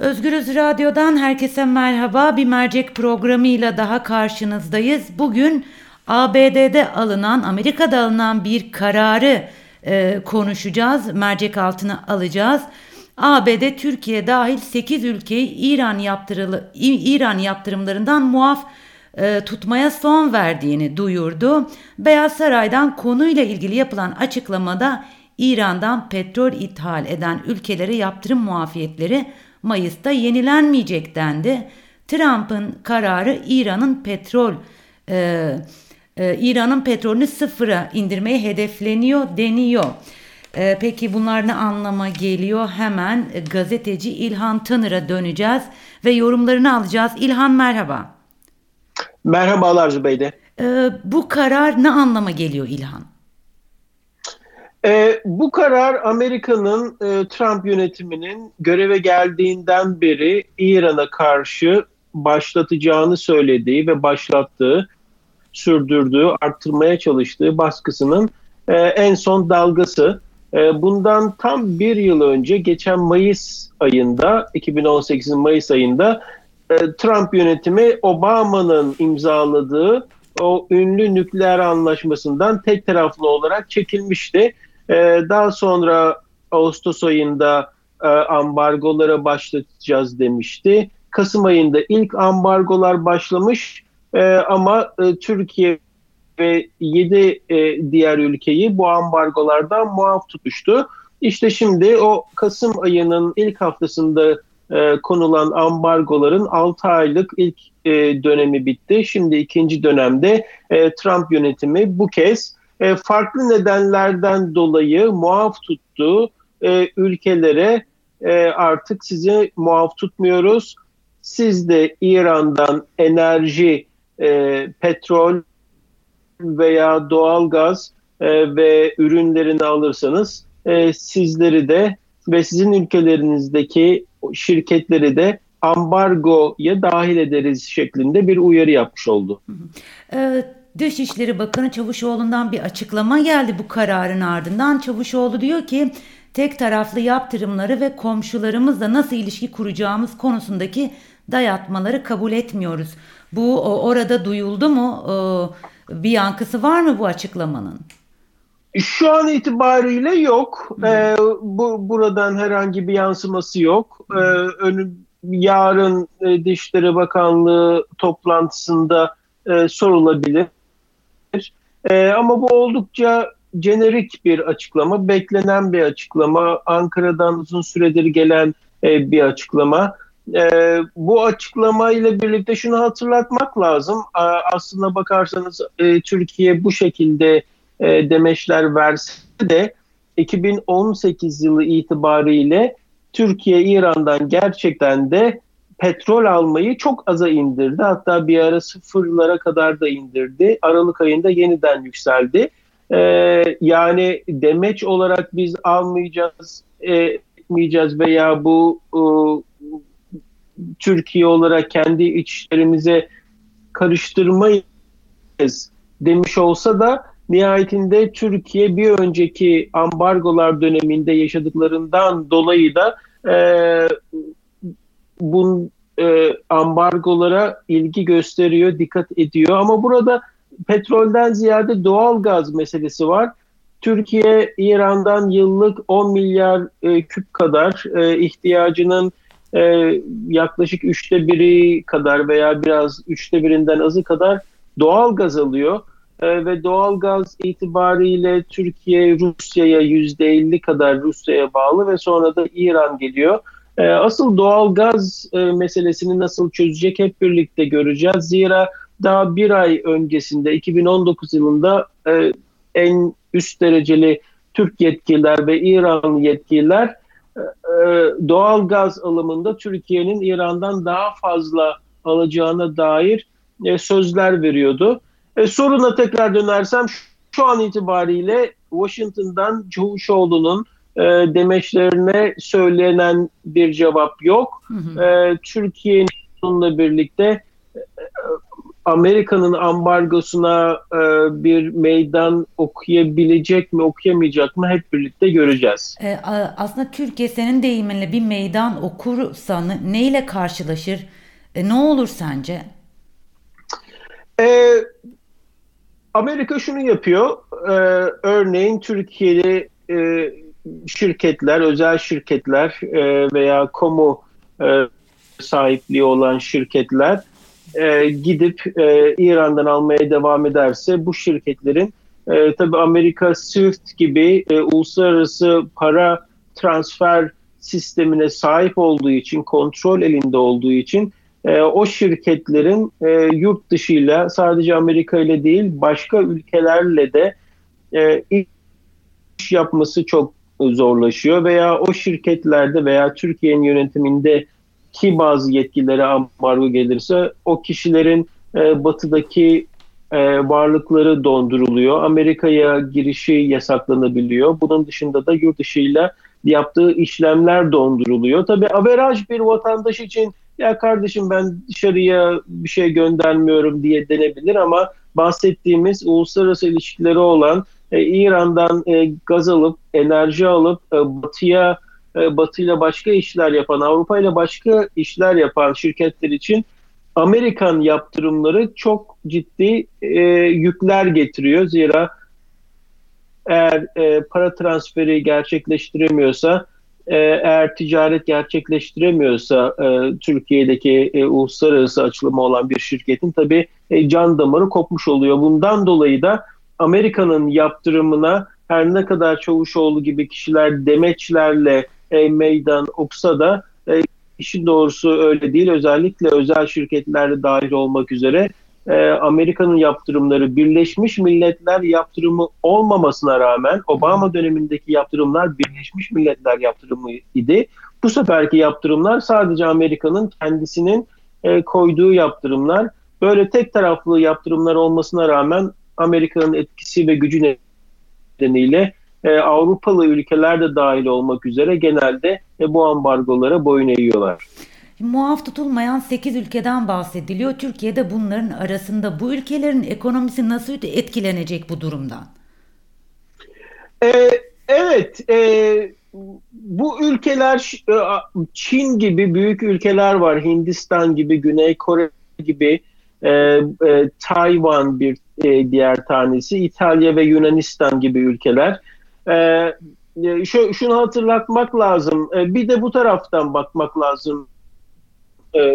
Özgürüz Radyo'dan herkese merhaba. Bir mercek programıyla daha karşınızdayız. Bugün ABD'de alınan, Amerika'da alınan bir kararı e, konuşacağız. Mercek altına alacağız. ABD, Türkiye dahil 8 ülkeyi İran yaptırılı İran yaptırımlarından muaf e, tutmaya son verdiğini duyurdu. Beyaz Saray'dan konuyla ilgili yapılan açıklamada İran'dan petrol ithal eden ülkelere yaptırım muafiyetleri Mayıs'ta yenilenmeyecek dendi. Trump'ın kararı İran'ın petrol e, e, İran'ın petrolünü sıfıra indirmeye hedefleniyor deniyor. E, peki bunlar ne anlama geliyor? Hemen gazeteci İlhan Tanır'a döneceğiz ve yorumlarını alacağız. İlhan merhaba. Merhabalar Zübeyde. E, bu karar ne anlama geliyor İlhan? E, bu karar Amerika'nın e, Trump yönetiminin göreve geldiğinden beri İran'a karşı başlatacağını söylediği ve başlattığı, sürdürdüğü, arttırmaya çalıştığı baskısının e, en son dalgası. E, bundan tam bir yıl önce geçen Mayıs ayında, 2018'in Mayıs ayında e, Trump yönetimi Obama'nın imzaladığı o ünlü nükleer anlaşmasından tek taraflı olarak çekilmişti. Ee, daha sonra Ağustos ayında e, ambargolara başlatacağız demişti. Kasım ayında ilk ambargolar başlamış e, ama e, Türkiye ve 7 e, diğer ülkeyi bu ambargolardan muaf tutmuştu. İşte şimdi o Kasım ayının ilk haftasında konulan ambargoların 6 aylık ilk dönemi bitti. Şimdi ikinci dönemde Trump yönetimi bu kez e, farklı nedenlerden dolayı muaf tuttuğu e, ülkelere e, artık sizi muaf tutmuyoruz. Siz de İran'dan enerji, e, petrol veya doğalgaz e, ve ürünlerini alırsanız e, sizleri de ve sizin ülkelerinizdeki şirketleri de ambargoya dahil ederiz şeklinde bir uyarı yapmış oldu. Evet. Dışişleri Bakanı Çavuşoğlu'ndan bir açıklama geldi bu kararın ardından. Çavuşoğlu diyor ki tek taraflı yaptırımları ve komşularımızla nasıl ilişki kuracağımız konusundaki dayatmaları kabul etmiyoruz. Bu orada duyuldu mu? Bir yankısı var mı bu açıklamanın? Şu an itibariyle yok. Ee, bu buradan herhangi bir yansıması yok. Ee, önü, yarın e, Dışişleri Bakanlığı toplantısında e, sorulabilir. E, ama bu oldukça jenerik bir açıklama, beklenen bir açıklama, Ankara'dan uzun süredir gelen e, bir açıklama. E, bu açıklama ile birlikte şunu hatırlatmak lazım. E, aslına bakarsanız e, Türkiye bu şekilde e, demeçler verse de 2018 yılı itibariyle Türkiye İran'dan gerçekten de petrol almayı çok aza indirdi. Hatta bir ara sıfırlara kadar da indirdi. Aralık ayında yeniden yükseldi. Ee, yani demeç olarak biz almayacağız, etmeyeceğiz veya bu e, Türkiye olarak kendi içlerimize karıştırmayız demiş olsa da nihayetinde Türkiye bir önceki ambargolar döneminde yaşadıklarından dolayı da e, bu e, ambargolara ilgi gösteriyor, dikkat ediyor. Ama burada petrolden ziyade doğal gaz meselesi var. Türkiye İran'dan yıllık 10 milyar e, küp kadar e, ihtiyacının e, yaklaşık üçte biri kadar veya biraz üçte birinden azı kadar doğal gaz alıyor. E, ve doğal gaz itibariyle Türkiye Rusya'ya yüzde 50 kadar Rusya'ya bağlı ve sonra da İran geliyor. Ee, asıl doğal gaz e, meselesini nasıl çözecek hep birlikte göreceğiz. Zira daha bir ay öncesinde 2019 yılında e, en üst dereceli Türk yetkililer ve İran yetkililer e, doğal gaz alımında Türkiye'nin İran'dan daha fazla alacağına dair sözler veriyordu. soruna tekrar dönersem şu an itibariyle Washington'dan Çavuşoğlu'nun e, demeçlerine söylenen bir cevap yok. Hı hı. E, Türkiye'nin bununla birlikte e, Amerika'nın ambargosuna e, bir meydan okuyabilecek mi okuyamayacak mı hep birlikte göreceğiz. E, aslında Türkiye senin deyiminle bir meydan okursa neyle karşılaşır? E, ne olur sence? E, Amerika şunu yapıyor. E, örneğin Türkiye'li e, şirketler, özel şirketler e, veya kamu e, sahipliği olan şirketler e, gidip e, İran'dan almaya devam ederse bu şirketlerin e, tabi Amerika SWIFT gibi e, uluslararası para transfer sistemine sahip olduğu için, kontrol elinde olduğu için e, o şirketlerin e, yurt dışıyla sadece Amerika ile değil başka ülkelerle de e, iş yapması çok zorlaşıyor veya o şirketlerde veya Türkiye'nin yönetiminde ki bazı yetkililere ambargo gelirse o kişilerin e, batıdaki e, varlıkları donduruluyor. Amerika'ya girişi yasaklanabiliyor. Bunun dışında da yurt dışıyla yaptığı işlemler donduruluyor. Tabii averaj bir vatandaş için ya kardeşim ben dışarıya bir şey göndermiyorum diye denebilir ama bahsettiğimiz uluslararası ilişkileri olan e, İran'dan e, gaz alıp enerji alıp e, batıya Batı ile başka işler yapan, Avrupa ile başka işler yapan şirketler için Amerikan yaptırımları çok ciddi e, yükler getiriyor. Zira eğer e, para transferi gerçekleştiremiyorsa, e, eğer ticaret gerçekleştiremiyorsa e, Türkiye'deki e, uluslararası açılımı olan bir şirketin tabii e, can damarı kopmuş oluyor. Bundan dolayı da Amerika'nın yaptırımına her ne kadar Çavuşoğlu gibi kişiler demeçlerle e, meydan okusa da e, işin doğrusu öyle değil. Özellikle özel şirketlerde dahil olmak üzere e, Amerika'nın yaptırımları Birleşmiş Milletler yaptırımı olmamasına rağmen Obama dönemindeki yaptırımlar Birleşmiş Milletler yaptırımı idi. Bu seferki yaptırımlar sadece Amerika'nın kendisinin e, koyduğu yaptırımlar. Böyle tek taraflı yaptırımlar olmasına rağmen Amerika'nın etkisi ve gücü nedeniyle e, Avrupalı ülkeler de dahil olmak üzere genelde e, bu ambargolara boyun eğiyorlar. Muaf tutulmayan 8 ülkeden bahsediliyor. Türkiye'de bunların arasında bu ülkelerin ekonomisi nasıl etkilenecek bu durumdan? E, evet, e, bu ülkeler e, Çin gibi büyük ülkeler var, Hindistan gibi, Güney Kore gibi, e, e, Tayvan bir e, diğer tanesi, İtalya ve Yunanistan gibi ülkeler. Ee, e, şu, şunu hatırlatmak lazım. E, bir de bu taraftan bakmak lazım e,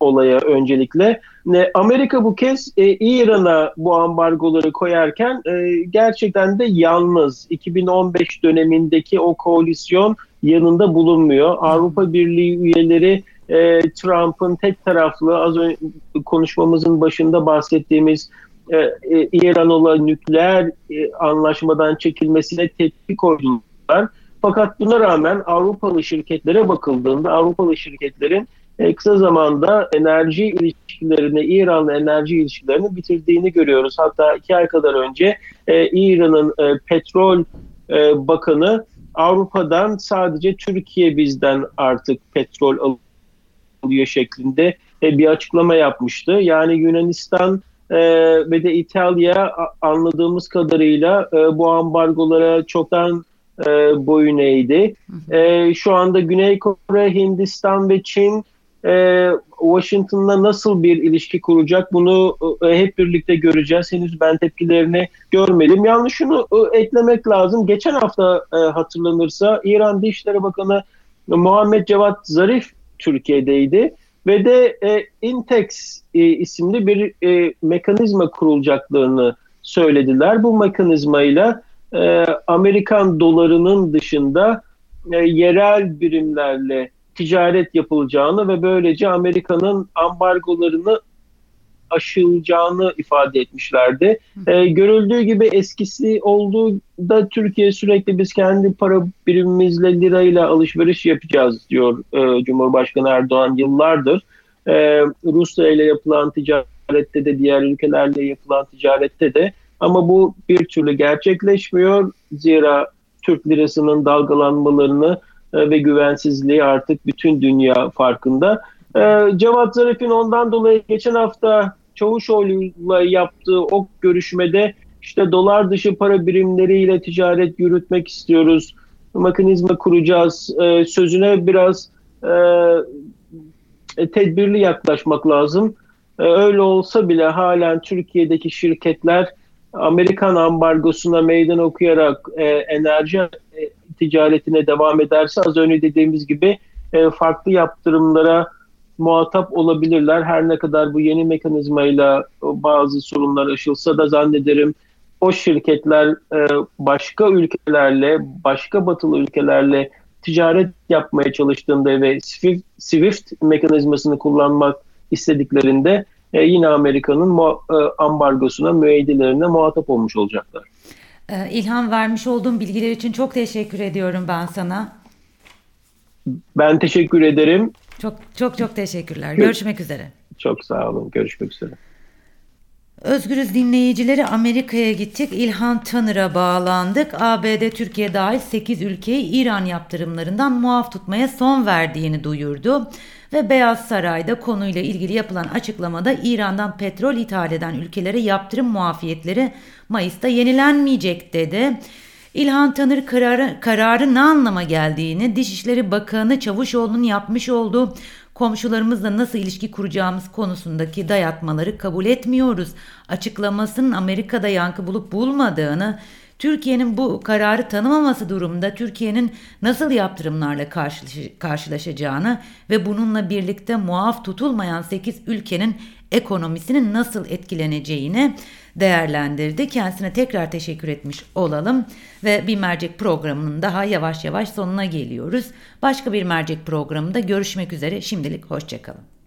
olaya öncelikle. E, Amerika bu kez e, İran'a bu ambargoları koyarken e, gerçekten de yalnız. 2015 dönemindeki o koalisyon yanında bulunmuyor. Avrupa Birliği üyeleri e, Trump'ın tek taraflı az önce konuşmamızın başında bahsettiğimiz e, e, İran olan nükleer e, anlaşmadan çekilmesine tepki koydular. Fakat buna rağmen Avrupalı şirketlere bakıldığında Avrupalı şirketlerin kısa zamanda enerji ilişkilerini, İran'la enerji ilişkilerini bitirdiğini görüyoruz. Hatta iki ay kadar önce İran'ın petrol bakanı Avrupa'dan sadece Türkiye bizden artık petrol alıyor şeklinde bir açıklama yapmıştı. Yani Yunanistan e, ve de İtalya anladığımız kadarıyla e, bu ambargolara çoktan e, boyun eğdi. E, şu anda Güney Kore, Hindistan ve Çin e, Washington'la nasıl bir ilişki kuracak bunu e, hep birlikte göreceğiz. Henüz ben tepkilerini görmedim. Yalnız şunu e, eklemek lazım. Geçen hafta e, hatırlanırsa İran Dışişleri Bakanı Muhammed Cevat Zarif Türkiye'deydi ve de e, Intex e, isimli bir e, mekanizma kurulacaklarını söylediler. Bu mekanizmayla e, Amerikan dolarının dışında e, yerel birimlerle ticaret yapılacağını ve böylece Amerika'nın ambargolarını aşılacağını ifade etmişlerdi. E, görüldüğü gibi eskisi olduğunda Türkiye sürekli biz kendi para birimimizle lirayla alışveriş yapacağız diyor e, Cumhurbaşkanı Erdoğan yıllardır. E, Rusya ile yapılan ticarette de diğer ülkelerle yapılan ticarette de ama bu bir türlü gerçekleşmiyor. Zira Türk lirasının dalgalanmalarını e, ve güvensizliği artık bütün dünya farkında. E, Cevat Zarif'in ondan dolayı geçen hafta Çavuşoğlu'yla yaptığı o görüşmede işte dolar dışı para birimleriyle ticaret yürütmek istiyoruz, mekanizma kuracağız e, sözüne biraz e, e, tedbirli yaklaşmak lazım. E, öyle olsa bile halen Türkiye'deki şirketler Amerikan ambargosuna meydan okuyarak e, enerji e, ticaretine devam ederse az önce dediğimiz gibi e, farklı yaptırımlara muhatap olabilirler. Her ne kadar bu yeni mekanizmayla bazı sorunlar aşılsa da zannederim o şirketler e, başka ülkelerle, başka batılı ülkelerle ticaret yapmaya çalıştığında ve Swift, Swift mekanizmasını kullanmak istediklerinde e, yine Amerika'nın e, ambargosuna, müeyyidelerine muhatap olmuş olacaklar. İlham vermiş olduğum bilgiler için çok teşekkür ediyorum ben sana. Ben teşekkür ederim. Çok çok çok teşekkürler. Görüşmek üzere. Çok sağ olun. Görüşmek üzere. Özgürüz dinleyicileri Amerika'ya gittik. İlhan Tanır'a bağlandık. ABD Türkiye dahil 8 ülkeyi İran yaptırımlarından muaf tutmaya son verdiğini duyurdu. Ve Beyaz Saray'da konuyla ilgili yapılan açıklamada İran'dan petrol ithal eden ülkelere yaptırım muafiyetleri Mayıs'ta yenilenmeyecek dedi. İlhan Tanır kararı, kararı ne anlama geldiğini, Dışişleri Bakanı Çavuşoğlu'nun yapmış olduğu komşularımızla nasıl ilişki kuracağımız konusundaki dayatmaları kabul etmiyoruz. Açıklamasının Amerika'da yankı bulup bulmadığını, Türkiye'nin bu kararı tanımaması durumunda Türkiye'nin nasıl yaptırımlarla karşılaşacağını ve bununla birlikte muaf tutulmayan 8 ülkenin ekonomisinin nasıl etkileneceğini değerlendirdi. Kendisine tekrar teşekkür etmiş olalım ve bir mercek programının daha yavaş yavaş sonuna geliyoruz. Başka bir mercek programında görüşmek üzere. Şimdilik hoşçakalın.